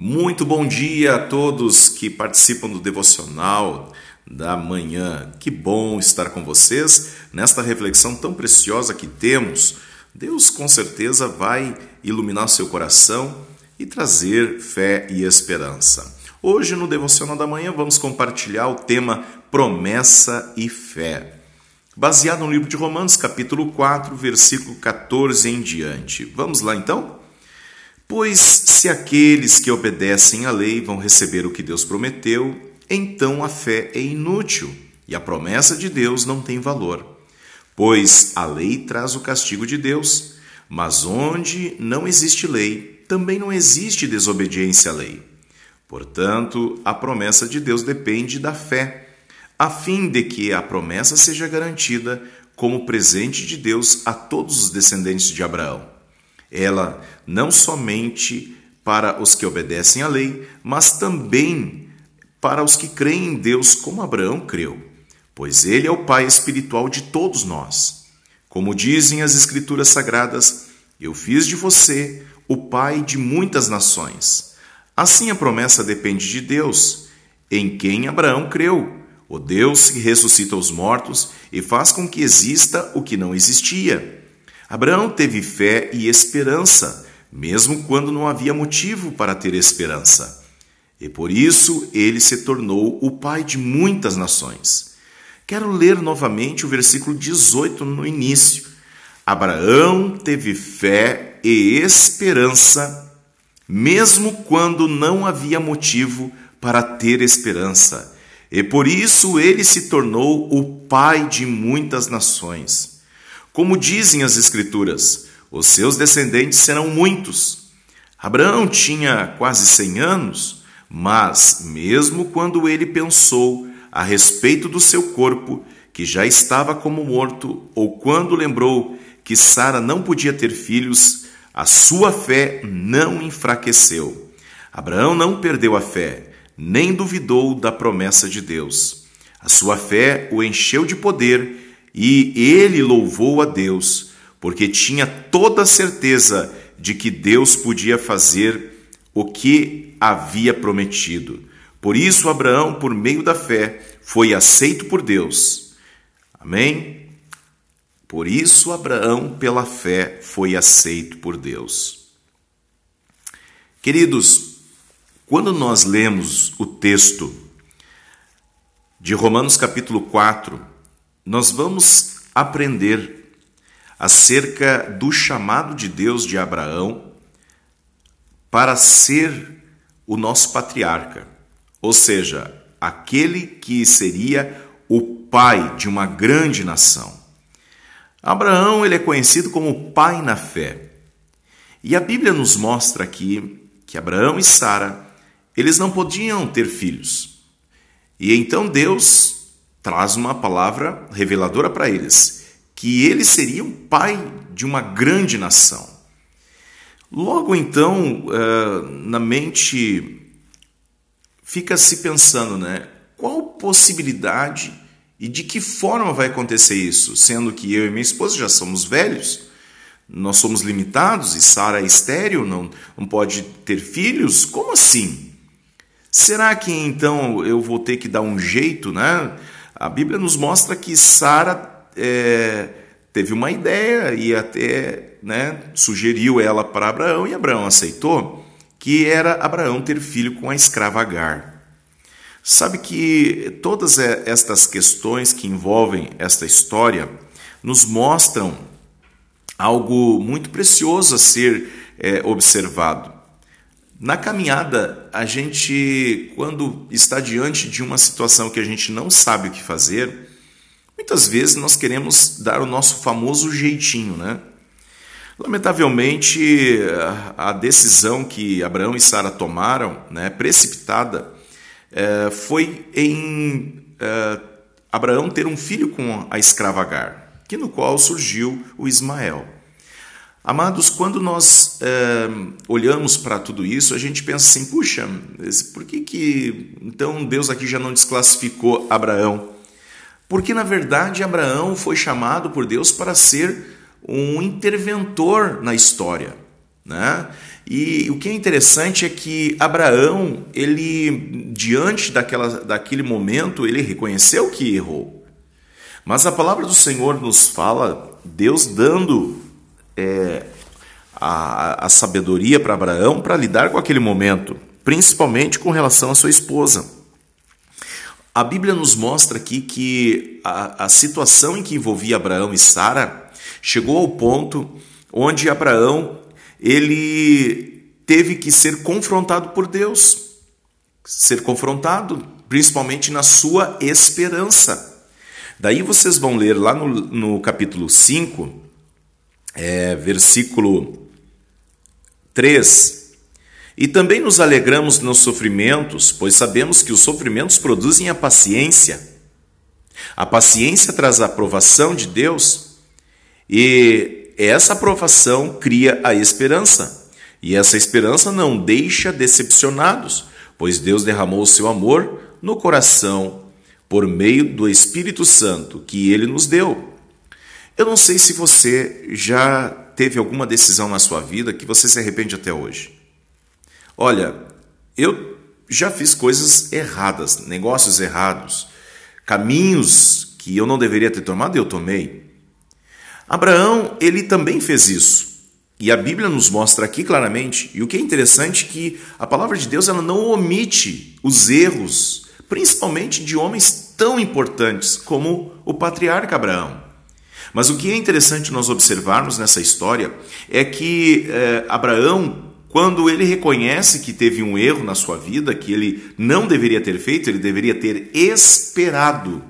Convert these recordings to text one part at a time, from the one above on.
Muito bom dia a todos que participam do devocional da manhã. Que bom estar com vocês nesta reflexão tão preciosa que temos. Deus com certeza vai iluminar seu coração e trazer fé e esperança. Hoje no devocional da manhã vamos compartilhar o tema promessa e fé. Baseado no livro de Romanos, capítulo 4, versículo 14 em diante. Vamos lá então? Pois se aqueles que obedecem à lei vão receber o que Deus prometeu, então a fé é inútil e a promessa de Deus não tem valor. Pois a lei traz o castigo de Deus, mas onde não existe lei, também não existe desobediência à lei. Portanto, a promessa de Deus depende da fé, a fim de que a promessa seja garantida como presente de Deus a todos os descendentes de Abraão ela não somente para os que obedecem à lei, mas também para os que creem em Deus, como Abraão creu, pois ele é o pai espiritual de todos nós. Como dizem as Escrituras Sagradas, eu fiz de você o pai de muitas nações. Assim a promessa depende de Deus, em quem Abraão creu, o Deus que ressuscita os mortos e faz com que exista o que não existia Abraão teve fé e esperança, mesmo quando não havia motivo para ter esperança. E por isso ele se tornou o pai de muitas nações. Quero ler novamente o versículo 18 no início. Abraão teve fé e esperança, mesmo quando não havia motivo para ter esperança. E por isso ele se tornou o pai de muitas nações. Como dizem as Escrituras, os seus descendentes serão muitos. Abraão tinha quase cem anos, mas, mesmo quando ele pensou a respeito do seu corpo, que já estava como morto, ou quando lembrou que Sara não podia ter filhos, a sua fé não enfraqueceu. Abraão não perdeu a fé, nem duvidou da promessa de Deus. A sua fé o encheu de poder e ele louvou a Deus, porque tinha toda a certeza de que Deus podia fazer o que havia prometido. Por isso, Abraão, por meio da fé, foi aceito por Deus. Amém? Por isso, Abraão, pela fé, foi aceito por Deus. Queridos, quando nós lemos o texto de Romanos capítulo 4, nós vamos aprender acerca do chamado de Deus de Abraão para ser o nosso patriarca, ou seja, aquele que seria o pai de uma grande nação. Abraão ele é conhecido como pai na fé. E a Bíblia nos mostra aqui que Abraão e Sara, eles não podiam ter filhos. E então Deus traz uma palavra reveladora para eles, que eles seriam pai de uma grande nação. Logo então, eh, na mente fica se pensando, né? Qual possibilidade e de que forma vai acontecer isso? Sendo que eu e minha esposa já somos velhos, nós somos limitados e Sara é estéril, não, não pode ter filhos? Como assim? Será que então eu vou ter que dar um jeito, né? A Bíblia nos mostra que Sara é, teve uma ideia e até né, sugeriu ela para Abraão e Abraão aceitou, que era Abraão ter filho com a escrava Agar. Sabe que todas estas questões que envolvem esta história nos mostram algo muito precioso a ser é, observado. Na caminhada, a gente, quando está diante de uma situação que a gente não sabe o que fazer, muitas vezes nós queremos dar o nosso famoso jeitinho, né? Lamentavelmente, a decisão que Abraão e Sara tomaram, né, precipitada, é, foi em é, Abraão ter um filho com a escrava Agar, que no qual surgiu o Ismael. Amados, quando nós é, olhamos para tudo isso, a gente pensa assim: puxa, por que, que então Deus aqui já não desclassificou Abraão? Porque na verdade Abraão foi chamado por Deus para ser um interventor na história. Né? E o que é interessante é que Abraão, ele diante daquela, daquele momento, ele reconheceu que errou. Mas a palavra do Senhor nos fala, Deus dando é, a, a sabedoria para Abraão para lidar com aquele momento, principalmente com relação à sua esposa. A Bíblia nos mostra aqui que a, a situação em que envolvia Abraão e Sara chegou ao ponto onde Abraão ele teve que ser confrontado por Deus, ser confrontado principalmente na sua esperança. Daí vocês vão ler lá no, no capítulo 5, é, versículo 3, e também nos alegramos nos sofrimentos, pois sabemos que os sofrimentos produzem a paciência. A paciência traz a aprovação de Deus e essa aprovação cria a esperança. E essa esperança não deixa decepcionados, pois Deus derramou o seu amor no coração por meio do Espírito Santo que ele nos deu. Eu não sei se você já teve alguma decisão na sua vida que você se arrepende até hoje. Olha, eu já fiz coisas erradas, negócios errados, caminhos que eu não deveria ter tomado e eu tomei. Abraão, ele também fez isso. E a Bíblia nos mostra aqui claramente, e o que é interessante é que a palavra de Deus ela não omite os erros, principalmente de homens tão importantes como o patriarca Abraão. Mas o que é interessante nós observarmos nessa história é que eh, Abraão quando ele reconhece que teve um erro na sua vida, que ele não deveria ter feito, ele deveria ter esperado.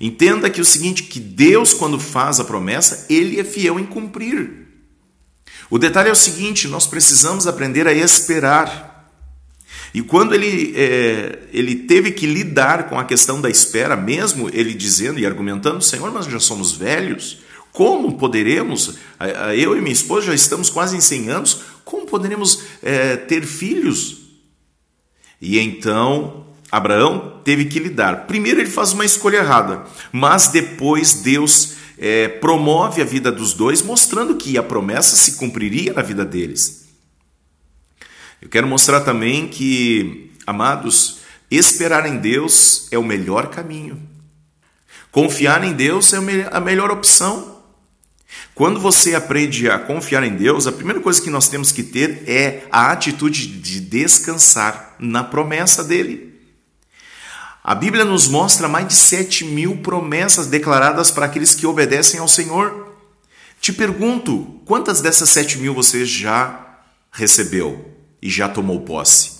Entenda que o seguinte, que Deus quando faz a promessa, ele é fiel em cumprir. O detalhe é o seguinte, nós precisamos aprender a esperar. E quando ele, é, ele teve que lidar com a questão da espera, mesmo ele dizendo e argumentando, Senhor, nós já somos velhos, como poderemos, eu e minha esposa já estamos quase em 100 anos, como poderemos é, ter filhos? E então Abraão teve que lidar. Primeiro ele faz uma escolha errada, mas depois Deus é, promove a vida dos dois, mostrando que a promessa se cumpriria na vida deles. Eu quero mostrar também que, amados, esperar em Deus é o melhor caminho. Confiar em Deus é a melhor opção. Quando você aprende a confiar em Deus, a primeira coisa que nós temos que ter é a atitude de descansar na promessa dele. A Bíblia nos mostra mais de 7 mil promessas declaradas para aqueles que obedecem ao Senhor. Te pergunto, quantas dessas 7 mil você já recebeu e já tomou posse?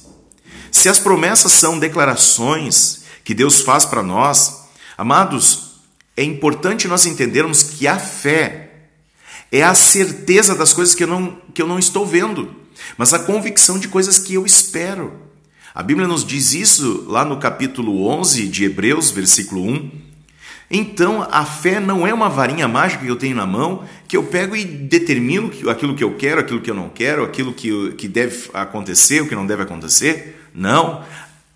Se as promessas são declarações que Deus faz para nós, amados, é importante nós entendermos que a fé é a certeza das coisas que eu não, que eu não estou vendo, mas a convicção de coisas que eu espero. A Bíblia nos diz isso lá no capítulo 11 de Hebreus, versículo 1. Então, a fé não é uma varinha mágica que eu tenho na mão, que eu pego e determino aquilo que eu quero, aquilo que eu não quero, aquilo que, que deve acontecer, o que não deve acontecer. Não.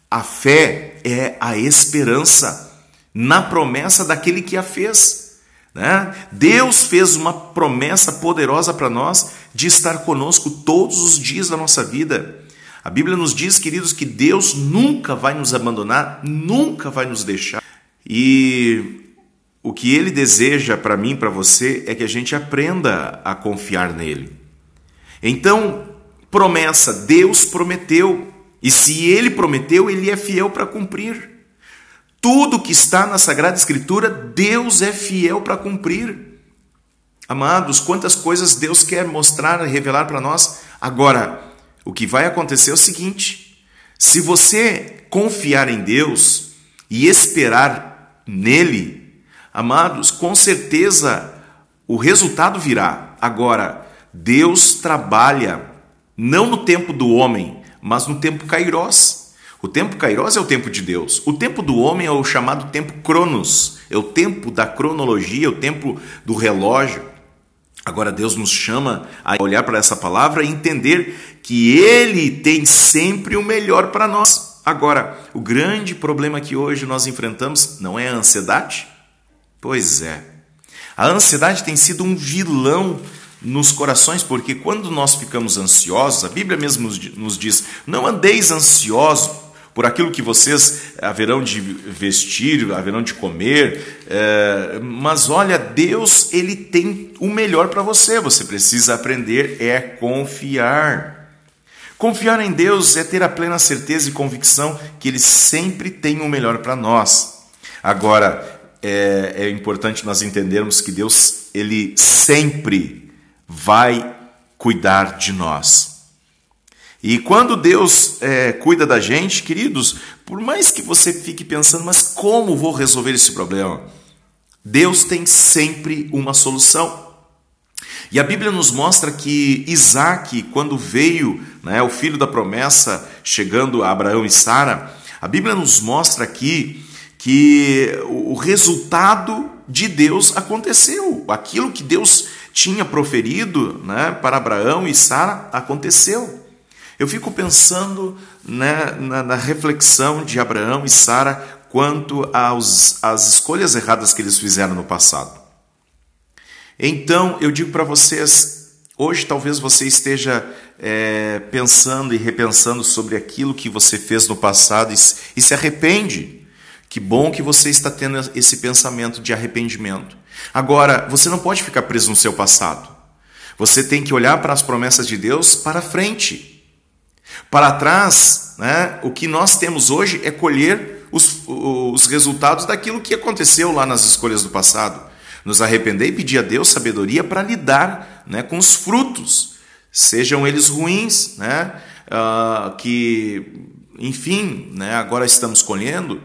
A fé é a esperança na promessa daquele que a fez. Né? Deus fez uma promessa poderosa para nós de estar conosco todos os dias da nossa vida. A Bíblia nos diz, queridos, que Deus nunca vai nos abandonar, nunca vai nos deixar. E o que Ele deseja para mim, para você, é que a gente aprenda a confiar nele. Então, promessa, Deus prometeu. E se Ele prometeu, Ele é fiel para cumprir. Tudo que está na Sagrada Escritura, Deus é fiel para cumprir. Amados, quantas coisas Deus quer mostrar e revelar para nós. Agora, o que vai acontecer é o seguinte: se você confiar em Deus e esperar nele, amados, com certeza o resultado virá. Agora, Deus trabalha não no tempo do homem, mas no tempo kairós. O tempo kairos é o tempo de Deus. O tempo do homem é o chamado tempo cronos. É o tempo da cronologia, é o tempo do relógio. Agora Deus nos chama a olhar para essa palavra e entender que Ele tem sempre o melhor para nós. Agora, o grande problema que hoje nós enfrentamos não é a ansiedade? Pois é. A ansiedade tem sido um vilão nos corações, porque quando nós ficamos ansiosos, a Bíblia mesmo nos diz: não andeis ansiosos por aquilo que vocês haverão de vestir, haverão de comer, é, mas olha, Deus ele tem o melhor para você. Você precisa aprender é confiar. Confiar em Deus é ter a plena certeza e convicção que Ele sempre tem o melhor para nós. Agora, é, é importante nós entendermos que Deus ele sempre vai cuidar de nós. E quando Deus é, cuida da gente, queridos, por mais que você fique pensando, mas como vou resolver esse problema? Deus tem sempre uma solução. E a Bíblia nos mostra que Isaac, quando veio, né, o filho da promessa, chegando a Abraão e Sara, a Bíblia nos mostra aqui que o resultado de Deus aconteceu. Aquilo que Deus tinha proferido né, para Abraão e Sara aconteceu. Eu fico pensando né, na, na, reflexão de Abraão e Sara quanto às escolhas erradas que eles fizeram no passado. Então, eu digo para vocês, hoje talvez você esteja é, pensando e repensando sobre aquilo que você fez no passado e, e se arrepende. Que bom que você está tendo esse pensamento de arrependimento. Agora, você não pode ficar preso no seu passado. Você tem que olhar para as promessas de Deus para frente. Para trás, né, o que nós temos hoje é colher os, os resultados daquilo que aconteceu lá nas escolhas do passado. Nos arrepender e pedir a Deus sabedoria para lidar né, com os frutos, sejam eles ruins, né, uh, que, enfim, né, agora estamos colhendo,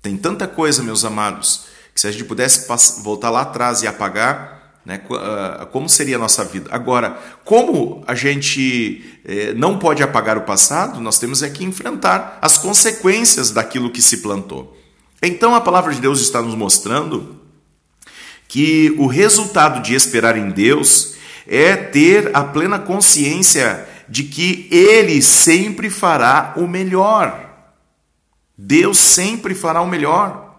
tem tanta coisa, meus amados, que se a gente pudesse voltar lá atrás e apagar, né, ah, como seria a nossa vida? Agora, como a gente eh, não pode apagar o passado, nós temos é que enfrentar as consequências daquilo que se plantou. Então a palavra de Deus está nos mostrando que o resultado de esperar em Deus é ter a plena consciência de que Ele sempre fará o melhor. Deus sempre fará o melhor.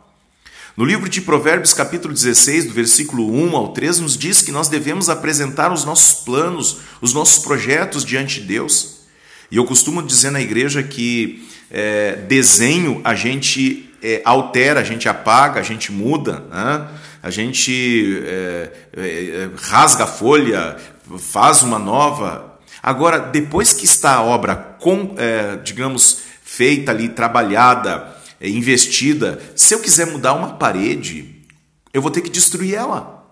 No livro de Provérbios, capítulo 16, do versículo 1 ao 3, nos diz que nós devemos apresentar os nossos planos, os nossos projetos diante de Deus. E eu costumo dizer na igreja que é, desenho a gente é, altera, a gente apaga, a gente muda, né? A gente é, é rasga a folha, faz uma nova. Agora, depois que está a obra, com, é, digamos, feita ali, trabalhada, é, investida. Se eu quiser mudar uma parede, eu vou ter que destruir ela.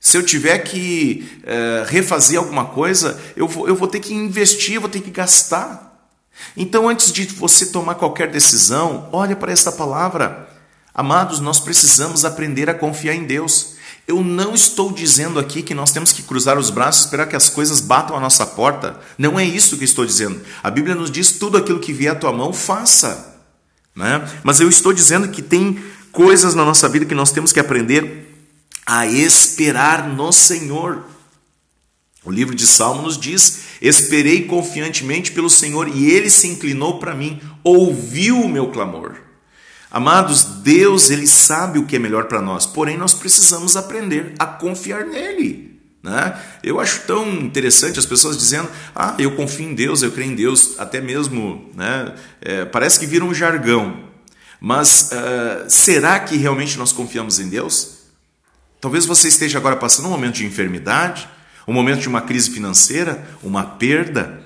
Se eu tiver que é, refazer alguma coisa, eu vou, eu vou ter que investir, eu vou ter que gastar. Então, antes de você tomar qualquer decisão, olha para esta palavra. Amados, nós precisamos aprender a confiar em Deus. Eu não estou dizendo aqui que nós temos que cruzar os braços e esperar que as coisas batam a nossa porta. Não é isso que estou dizendo. A Bíblia nos diz tudo aquilo que vier à tua mão, faça. Né? Mas eu estou dizendo que tem coisas na nossa vida que nós temos que aprender a esperar no Senhor. O livro de Salmo nos diz: Esperei confiantemente pelo Senhor e ele se inclinou para mim, ouviu o meu clamor. Amados, Deus ele sabe o que é melhor para nós, porém nós precisamos aprender a confiar nele. Né? Eu acho tão interessante as pessoas dizendo: Ah, eu confio em Deus, eu creio em Deus, até mesmo, né? É, parece que vira um jargão. Mas uh, será que realmente nós confiamos em Deus? Talvez você esteja agora passando um momento de enfermidade, um momento de uma crise financeira, uma perda,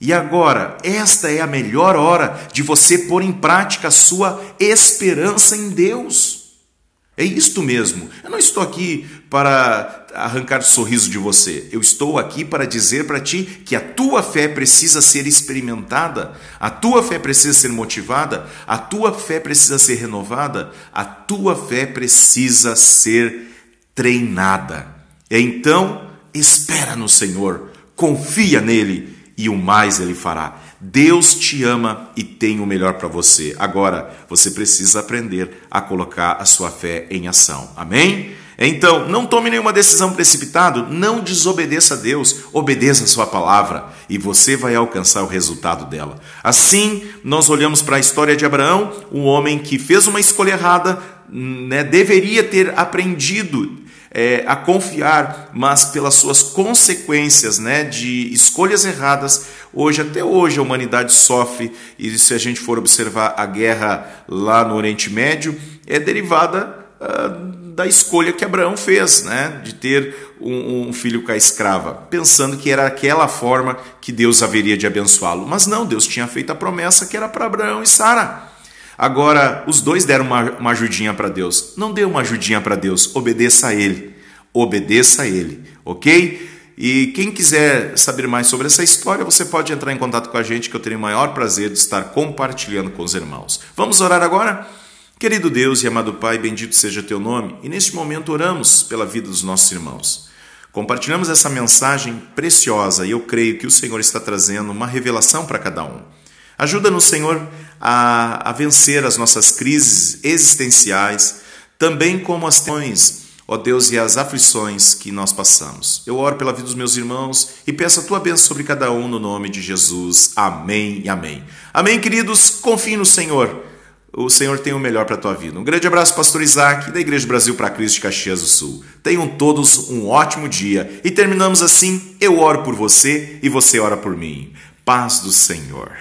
e agora, esta é a melhor hora de você pôr em prática a sua esperança em Deus. É isto mesmo. Eu não estou aqui para arrancar sorriso de você. Eu estou aqui para dizer para ti que a tua fé precisa ser experimentada, a tua fé precisa ser motivada, a tua fé precisa ser renovada, a tua fé precisa ser treinada. Então, espera no Senhor, confia nele e o mais ele fará. Deus te ama e tem o melhor para você. Agora, você precisa aprender a colocar a sua fé em ação. Amém? Então, não tome nenhuma decisão precipitada, não desobedeça a Deus, obedeça a sua palavra e você vai alcançar o resultado dela. Assim, nós olhamos para a história de Abraão, um homem que fez uma escolha errada, né, deveria ter aprendido é, a confiar, mas pelas suas consequências né, de escolhas erradas. Hoje, até hoje, a humanidade sofre, e se a gente for observar a guerra lá no Oriente Médio, é derivada uh, da escolha que Abraão fez, né, de ter um, um, filho com a escrava, pensando que era aquela forma que Deus haveria de abençoá-lo. Mas não, Deus tinha feito a promessa que era para Abraão e Sara. Agora, os dois deram uma, uma ajudinha para Deus. Não dê uma ajudinha para Deus, obedeça a Ele. Obedeça a Ele, ok? E quem quiser saber mais sobre essa história, você pode entrar em contato com a gente, que eu terei o maior prazer de estar compartilhando com os irmãos. Vamos orar agora? Querido Deus e amado Pai, bendito seja teu nome, e neste momento oramos pela vida dos nossos irmãos. Compartilhamos essa mensagem preciosa e eu creio que o Senhor está trazendo uma revelação para cada um. Ajuda-nos, Senhor, a, a, vencer as nossas crises existenciais, também como as tensões, ó Deus, e as aflições que nós passamos. Eu oro pela vida dos meus irmãos e peço a tua bênção sobre cada um no nome de Jesus. Amém e amém. Amém, queridos. Confie no Senhor o Senhor tem o melhor para a tua vida. Um grande abraço, Pastor Isaac, da Igreja Brasil para Cristo de Caxias do Sul. Tenham todos um ótimo dia. E terminamos assim: eu oro por você e você ora por mim. Paz do Senhor.